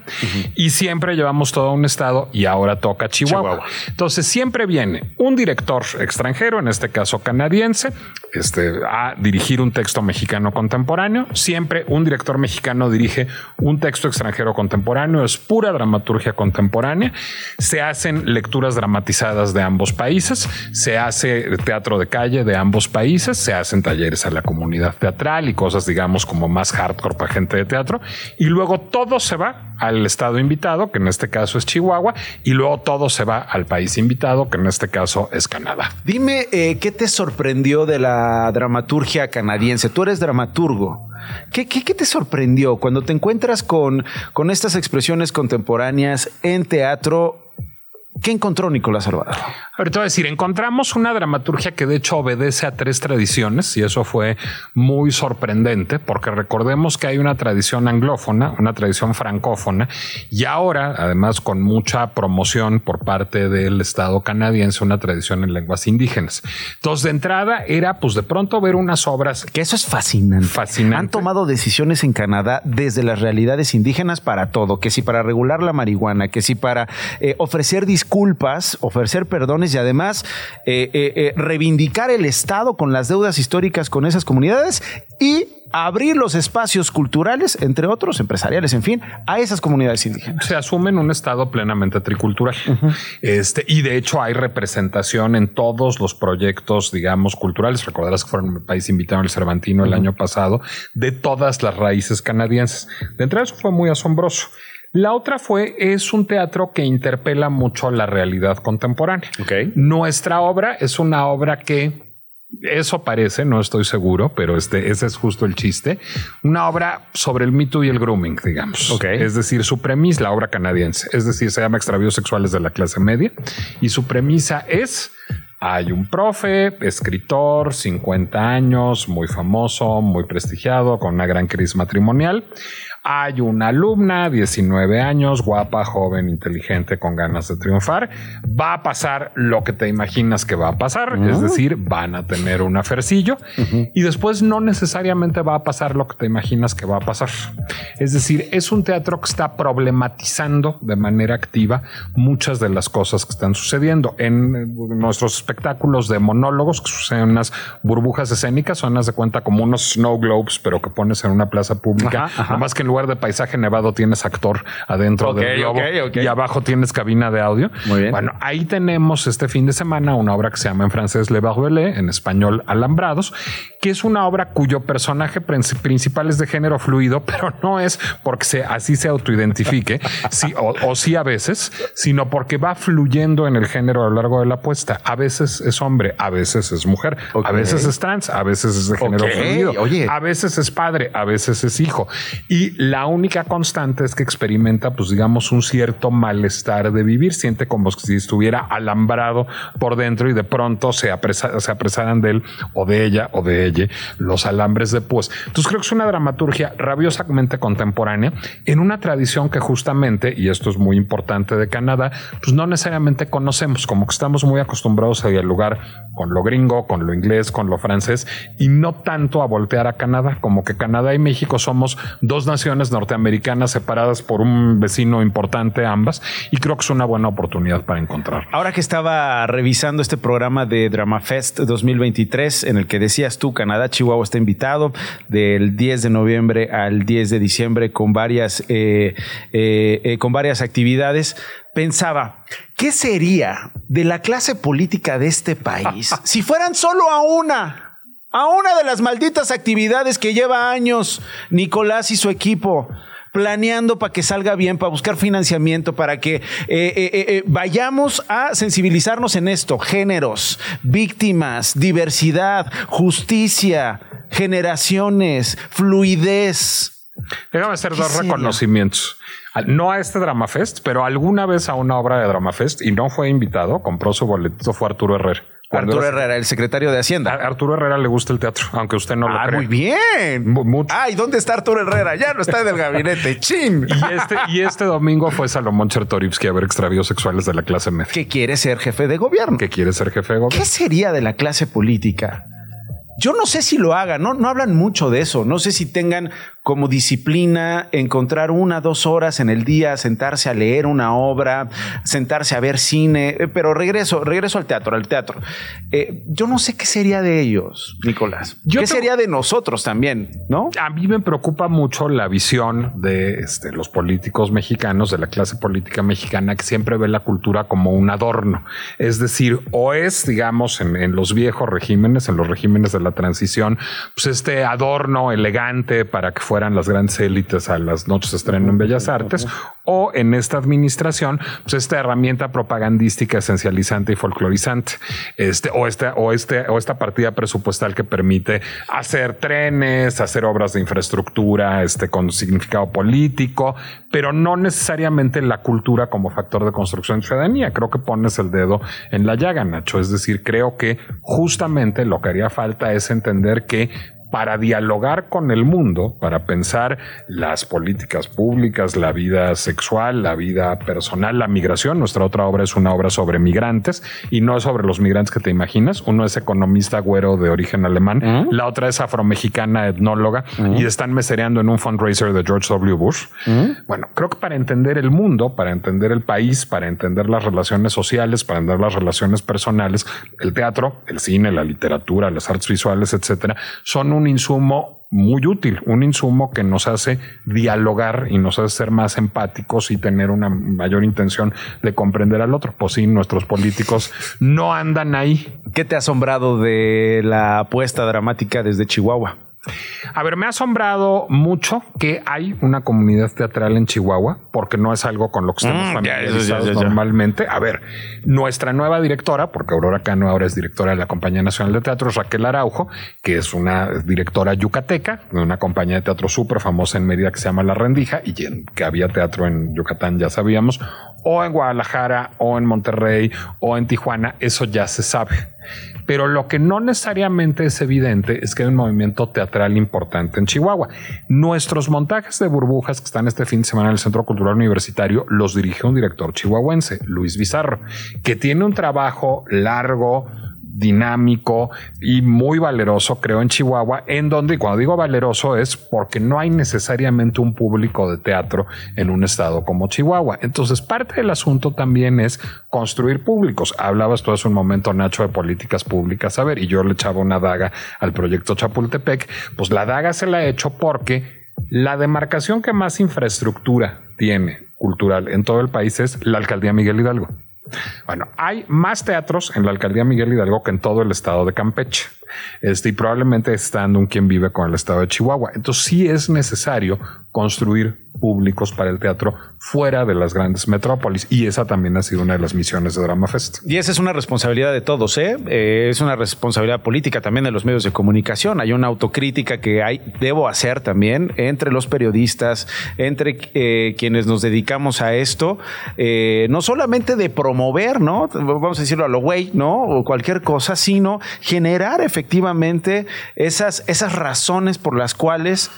Y siempre llevamos todo un estado y ahora toca Chihuahua. Entonces siempre viene un director extranjero, en este caso canadiense, este, a dirigir un texto mexicano contemporáneo. Siempre un director mexicano dirige un texto extranjero contemporáneo contemporáneo, es pura dramaturgia contemporánea. Se hacen lecturas dramatizadas de ambos países, se hace teatro de calle de ambos países, se hacen talleres a la comunidad teatral y cosas, digamos, como más hardcore para gente de teatro. Y luego todo se va al estado invitado, que en este caso es Chihuahua, y luego todo se va al país invitado, que en este caso es Canadá. Dime, eh, ¿qué te sorprendió de la dramaturgia canadiense? Tú eres dramaturgo. ¿Qué, te sorprendió cuando te encuentras con, con estas expresiones contemporáneas en teatro? ¿Qué encontró Nicolás Salvador? Ahorita voy a decir, encontramos una dramaturgia que de hecho obedece a tres tradiciones y eso fue muy sorprendente porque recordemos que hay una tradición anglófona, una tradición francófona y ahora, además con mucha promoción por parte del Estado canadiense, una tradición en lenguas indígenas. Entonces, de entrada era pues de pronto ver unas obras. Que eso es fascinante. Fascinante. Han tomado decisiones en Canadá desde las realidades indígenas para todo, que si para regular la marihuana, que si para eh, ofrecer disculpas, ofrecer perdones y además eh, eh, eh, reivindicar el Estado con las deudas históricas con esas comunidades y abrir los espacios culturales, entre otros, empresariales, en fin, a esas comunidades indígenas. Se asumen un Estado plenamente tricultural. este, y de hecho hay representación en todos los proyectos, digamos, culturales. Recordarás que fueron el país invitado el Cervantino el año pasado, de todas las raíces canadienses. De entrada, eso fue muy asombroso. La otra fue, es un teatro que interpela mucho la realidad contemporánea. Nuestra obra es una obra que eso parece, no estoy seguro, pero este, ese es justo el chiste. Una obra sobre el mito y el grooming, digamos. Es decir, su premisa, la obra canadiense, es decir, se llama Extravíos Sexuales de la Clase Media y su premisa es hay un profe, escritor, 50 años, muy famoso, muy prestigiado, con una gran crisis matrimonial. Hay una alumna, 19 años, guapa, joven, inteligente, con ganas de triunfar. Va a pasar lo que te imaginas que va a pasar, es decir, van a tener un afercillo. Y después no necesariamente va a pasar lo que te imaginas que va a pasar. Es decir, es un teatro que está problematizando de manera activa muchas de las cosas que están sucediendo. En nuestros espectáculos de monólogos que suceden en unas burbujas escénicas, son de cuenta como unos snow globes, pero que pones en una plaza pública, nada más que en lugar de paisaje nevado tienes actor adentro del globo y abajo tienes cabina de audio. Bueno, ahí tenemos este fin de semana una obra que se llama en francés Le Barbelé, en español Alambrados, que es una obra cuyo personaje principal es de género fluido, pero no es porque se, así se autoidentifique, sí, o, sí a veces, sino porque va fluyendo en el género a lo largo de la puesta. A veces es hombre, a veces es mujer, a veces es trans, a veces es de género fluido, a veces es padre, a veces es hijo. Y la única constante es que experimenta, pues digamos, un cierto malestar de vivir, siente como si estuviera alambrado por dentro y de pronto se, se apresaran de él o de ella o de ella los alambres de púas. Entonces creo que es una dramaturgia rabiosamente contemporánea en una tradición que justamente, y esto es muy importante de Canadá, pues no necesariamente conocemos, como que estamos muy acostumbrados a dialogar con lo gringo, con lo inglés, con lo francés y no tanto a voltear a Canadá, como que Canadá y México somos dos naciones norteamericanas separadas por un vecino importante ambas y creo que es una buena oportunidad para encontrar. Ahora que estaba revisando este programa de Drama Fest 2023 en el que decías tú Canadá Chihuahua está invitado del 10 de noviembre al 10 de diciembre con varias eh, eh, eh, con varias actividades pensaba, ¿qué sería de la clase política de este país si fueran solo a una? A una de las malditas actividades que lleva años Nicolás y su equipo planeando para que salga bien, para buscar financiamiento, para que eh, eh, eh, vayamos a sensibilizarnos en esto, géneros, víctimas, diversidad, justicia, generaciones, fluidez. Déjame hacer dos reconocimientos. No a este Drama Fest, pero alguna vez a una obra de Drama Fest y no fue invitado, compró su boletito, fue Arturo Herrera. Arturo Herrera, el secretario de Hacienda. A Arturo Herrera le gusta el teatro, aunque usted no lo ah, Muy bien. Mucho. Ay, ¿dónde está Arturo Herrera? Ya no está en el gabinete. ¡Chin! Y este, y este domingo fue Salomón Chertorivsky a ver extravíos sexuales de la clase media. Que quiere ser jefe de gobierno. Que quiere ser jefe de gobierno. ¿Qué sería de la clase política? Yo no sé si lo hagan, no, no hablan mucho de eso. No sé si tengan como disciplina encontrar una, dos horas en el día, sentarse a leer una obra, sentarse a ver cine, eh, pero regreso, regreso al teatro, al teatro. Eh, yo no sé qué sería de ellos, Nicolás. ¿Qué sería de nosotros también? ¿No? A mí me preocupa mucho la visión de este, los políticos mexicanos, de la clase política mexicana, que siempre ve la cultura como un adorno. Es decir, o es, digamos, en, en los viejos regímenes, en los regímenes de la transición, pues este adorno elegante para que fuera eran las grandes élites a las noches de estreno en Bellas Artes, o en esta administración, pues esta herramienta propagandística esencializante y folclorizante, este, o, este, o, este, o esta partida presupuestal que permite hacer trenes, hacer obras de infraestructura este, con significado político, pero no necesariamente la cultura como factor de construcción de ciudadanía. Creo que pones el dedo en la llaga, Nacho. Es decir, creo que justamente lo que haría falta es entender que para dialogar con el mundo, para pensar las políticas públicas, la vida sexual, la vida personal, la migración. Nuestra otra obra es una obra sobre migrantes y no sobre los migrantes que te imaginas. Uno es economista güero de origen alemán, la otra es afromexicana etnóloga y están mesereando en un fundraiser de George W. Bush. Bueno, creo que para entender el mundo, para entender el país, para entender las relaciones sociales, para entender las relaciones personales, el teatro, el cine, la literatura, las artes visuales, etcétera, son un insumo muy útil, un insumo que nos hace dialogar y nos hace ser más empáticos y tener una mayor intención de comprender al otro. Pues sí, nuestros políticos no andan ahí. ¿Qué te ha asombrado de la apuesta dramática desde Chihuahua? A ver, me ha asombrado mucho que hay una comunidad teatral en Chihuahua, porque no es algo con lo que estamos Mm, familiarizados ya, ya, ya. normalmente. A ver, nuestra nueva directora, porque Aurora Cano ahora es directora de la Compañía Nacional de Teatro, es Raquel Araujo, que es una directora yucateca, de una compañía de teatro súper famosa en Mérida que se llama La Rendija, y en- que había teatro en Yucatán, ya sabíamos, o en Guadalajara, o en Monterrey, o en Tijuana, eso ya se sabe. Pero lo que no necesariamente es evidente es que hay un movimiento teatral importante en Chihuahua. Nuestros montajes de burbujas que están este fin de semana en el Centro Cultural Universitario los dirige un director chihuahuense, Luis Bizarro, que tiene un trabajo largo, dinámico y muy valeroso, creo, en Chihuahua, en donde, y cuando digo valeroso, es porque no hay necesariamente un público de teatro en un estado como Chihuahua. Entonces, parte del asunto también es construir públicos. Hablabas tú hace un momento, Nacho, de políticas públicas. A ver, y yo le echaba una daga al proyecto Chapultepec. Pues la daga se la he hecho porque la demarcación que más infraestructura tiene cultural en todo el país es la alcaldía Miguel Hidalgo. Bueno, hay más teatros en la alcaldía Miguel Hidalgo que en todo el estado de Campeche. Este, y probablemente está dando un quien vive con el estado de Chihuahua. Entonces sí es necesario construir públicos para el teatro fuera de las grandes metrópolis. Y esa también ha sido una de las misiones de Drama Fest. Y esa es una responsabilidad de todos, ¿eh? Eh, es una responsabilidad política también de los medios de comunicación. Hay una autocrítica que hay, debo hacer también entre los periodistas, entre eh, quienes nos dedicamos a esto, eh, no solamente de promover, ¿no? Vamos a decirlo a lo güey, ¿no? O cualquier cosa, sino generar efectivamente esas, esas razones por las cuales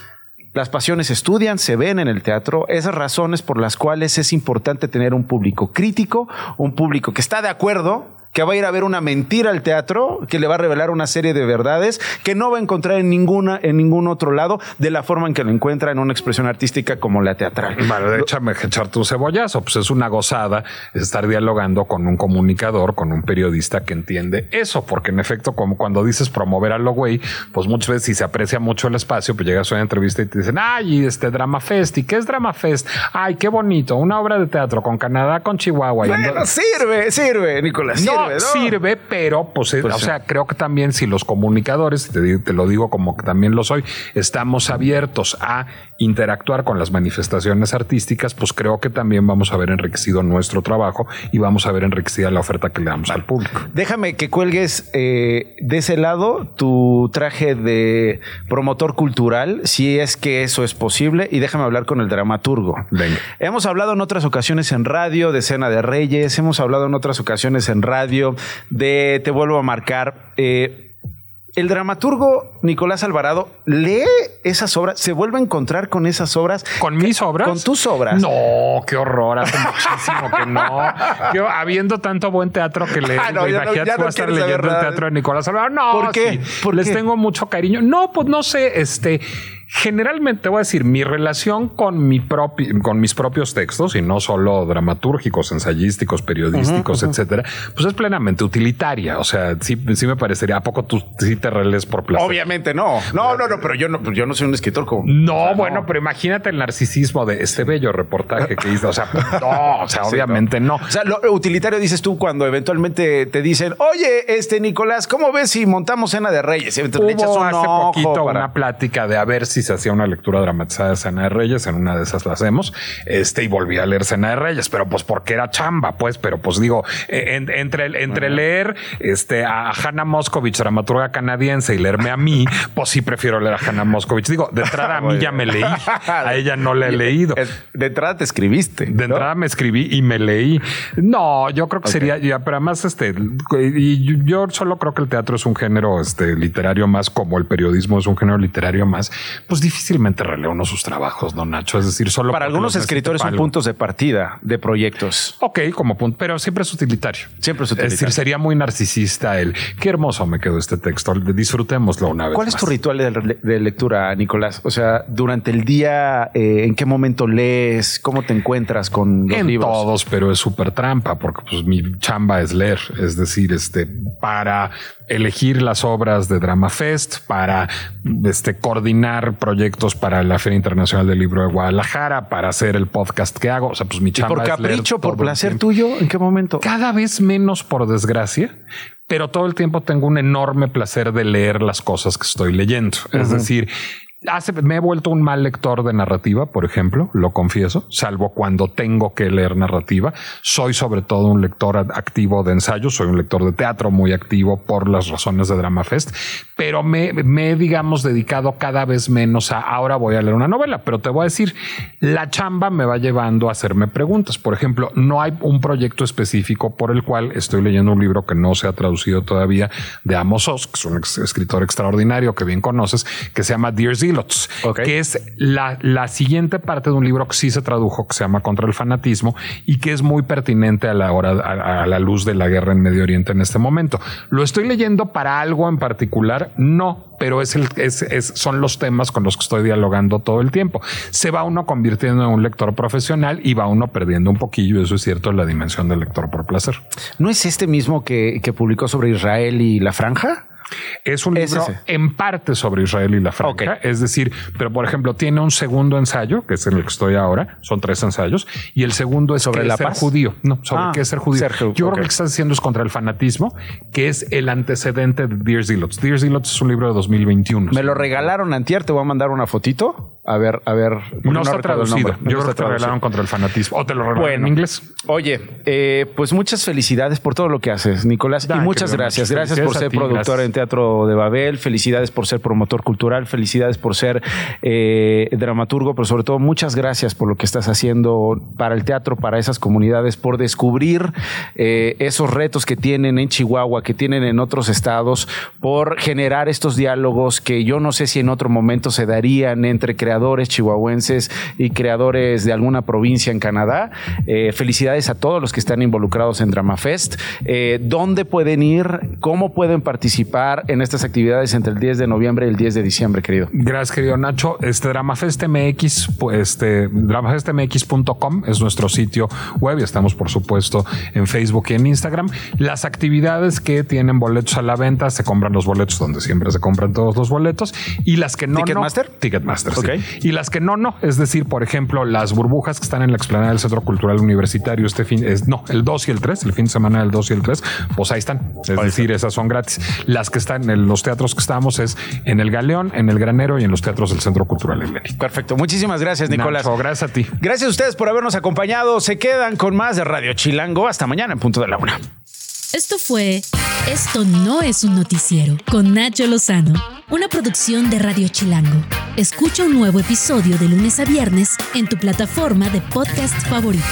las pasiones estudian, se ven en el teatro, esas razones por las cuales es importante tener un público crítico, un público que está de acuerdo, que va a ir a ver una mentira al teatro, que le va a revelar una serie de verdades que no va a encontrar en ninguna en ningún otro lado de la forma en que lo encuentra en una expresión artística como la teatral. Vale, échame echar tu cebollazo. Pues es una gozada estar dialogando con un comunicador, con un periodista que entiende eso, porque en efecto, como cuando dices promover a lo güey, pues muchas veces si se aprecia mucho el espacio, pues llegas a una entrevista y te dicen, ay, este Drama Fest, ¿y qué es Drama Fest? Ay, qué bonito, una obra de teatro con Canadá, con Chihuahua. Y Bueno, sirve, sirve, Nicolás, no, sirve, ¿no? sirve, pero pues, Pues o sí. sea, creo que también si los comunicadores, te, te lo digo como que también lo soy, estamos abiertos a interactuar con las manifestaciones artísticas, pues creo que también vamos a ver enriquecido nuestro trabajo y vamos a ver enriquecida la oferta que le damos al público. Déjame que cuelgues eh, de ese lado tu traje de promotor cultural, si es que eso es posible, y déjame hablar con el dramaturgo. Venga. Hemos hablado en otras ocasiones en radio de Cena de Reyes, hemos hablado en otras ocasiones en radio de Te vuelvo a marcar. Eh, el dramaturgo Nicolás Alvarado lee esas obras, se vuelve a encontrar con esas obras. ¿Con mis obras? Con tus obras. No, qué horror, hace muchísimo que no. Yo, habiendo tanto buen teatro que le Ah, no, no- imagínate tú no a estar leyendo el teatro de Nicolás Alvarado. No, ¿Por qué? sí, ¿Por les qué? tengo mucho cariño. No, pues no sé, este generalmente voy a decir mi relación con mi propio, con mis propios textos y no solo dramatúrgicos, ensayísticos, periodísticos, etcétera, pues es plenamente utilitaria. O sea, sí, sí me parecería a poco tú sí te relees por placer. Obviamente no. No, no, no, pero yo no, yo no soy un escritor como. No, bueno, pero imagínate el narcisismo de este bello reportaje que hizo. O sea, no, o sea, Sí, obviamente no. O sea, lo utilitario dices tú cuando eventualmente te dicen, oye, este Nicolás, ¿cómo ves si montamos cena de Reyes? Y entonces le echas un hace poquito para- una plática de a ver si se hacía una lectura dramatizada de Cena de Reyes. En una de esas la hacemos. Este y volví a leer Cena de Reyes, pero pues porque era chamba, pues. Pero pues digo, en- entre, entre leer este a Hannah Moscovich, dramaturga canadiense, y leerme a mí, pues sí prefiero leer a Hannah Moscovich. Digo, de entrada a mí ya me leí, a ella no le he leído. De entrada te escribiste. De entrada me escribí y me leí. No, yo creo que sería ya, pero además, este, y yo solo creo que el teatro es un género este, literario más, como el periodismo es un género literario más, pues difícilmente releo uno sus trabajos, no Nacho. Es decir, solo Para algunos escritores son puntos de partida de proyectos. Ok, como punto, pero siempre es utilitario. Siempre es Es utilitario. decir, sería muy narcisista el qué hermoso me quedó este texto. Disfrutémoslo una vez. ¿Cuál es tu ritual de, de lectura, Nicolás? O sea, durante el día, eh, ¿en qué momento lees? ¿Cómo te encuentras con los en libros? todos, pero es súper trampa porque pues mi chamba es leer, es decir, este para elegir las obras de Drama Fest, para este coordinar proyectos para la Feria Internacional del Libro de Guadalajara, para hacer el podcast que hago, o sea, pues mi ¿Y chamba por es leer capricho, por placer tuyo? ¿En qué momento? Cada vez menos por desgracia, pero todo el tiempo tengo un enorme placer de leer las cosas que estoy leyendo. Es decir, me he vuelto un mal lector de narrativa, por ejemplo, lo confieso, salvo cuando tengo que leer narrativa. Soy sobre todo un lector activo de ensayos, soy un lector de teatro muy activo por las razones de Drama Fest, pero me, me he, digamos, dedicado cada vez menos a ahora voy a leer una novela, pero te voy a decir, la chamba me va llevando a hacerme preguntas. Por ejemplo, no hay un proyecto específico por el cual estoy leyendo un libro que no se ha traducido todavía de Amos Oz, que es un escritor extraordinario que bien conoces, que se llama Dear que es la, la, siguiente parte de un libro que sí se tradujo, que se llama Contra el fanatismo y que es muy pertinente a la hora, a, la luz de la guerra en Medio Oriente en este momento. ¿Lo estoy leyendo para algo en particular? No, pero es el, son los temas con los que estoy dialogando todo el tiempo. Se va uno convirtiendo en un lector profesional y va uno perdiendo un poquillo, eso es cierto, la dimensión del lector por placer. ¿No es este mismo que publicó sobre Israel y la franja? Es un libro en parte sobre Israel y la franja. Es decir, pero por ejemplo, tiene un segundo ensayo, que es en el que estoy ahora. Son tres ensayos. Y el segundo es sobre el ser judío. No, sobre ah, qué es ser judío. Yo creo que lo que estás diciendo es contra el fanatismo, que es el antecedente de Dear Zealots. Dear Zealots es un libro de 2021. Me lo regalaron antier. Te voy a mandar una fotito. A ver, a ver. No, está traducido. Yo creo que te regalaron contra el fanatismo. O te lo regalaron en inglés. Oye, eh, pues muchas felicidades por todo lo que haces, Nicolás. y muchas gracias. Gracias por ser productor en Teatro de Babel. Felicidades por ser promotor cultural. Felicidades por ser eh, dramaturgo, pero sobre todo muchas gracias por lo que estás haciendo para el teatro, para esas comunidades, por descubrir eh, esos retos que tienen en Chihuahua, que tienen en otros estados, por generar estos diálogos que yo no sé si en otro momento se darían entre creadores chihuahuenses y creadores de alguna provincia en Canadá. Eh, felicidades a todos los que están involucrados en DramaFest. ¿Dónde pueden ir? ¿Cómo pueden participar en estas actividades entre el 10 de noviembre y el 10 de diciembre, querido. Gracias, querido Nacho. Este Dramafest MX, pues este dramafestmx.com es nuestro sitio web y estamos, por supuesto, en Facebook y en Instagram. Las actividades que tienen boletos a la venta se compran los boletos donde siempre se compran todos los boletos y las que no, Ticketmaster, no, Ticketmaster, sí. Y las que no, no. Es decir, por ejemplo, las burbujas que están en la explanada del Centro Cultural Universitario este fin, es no, el 2 y el 3, el fin de semana del 2 y el 3, pues ahí están. Es decir, esas son gratis. Las que están en los teatros que estamos es en el Galeón, en el Granero y en los teatros del Centro Cultural en México. Perfecto. Muchísimas gracias, Nicolás. gracias a ti. Gracias a ustedes por habernos acompañado. Se quedan con más de Radio Chilango. Hasta mañana en punto de la una. Esto fue Esto no es un noticiero con Nacho Lozano, una producción de Radio Chilango. Escucha un nuevo episodio de lunes a viernes en tu plataforma de podcast favorita.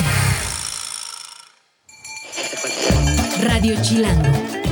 Radio Chilango,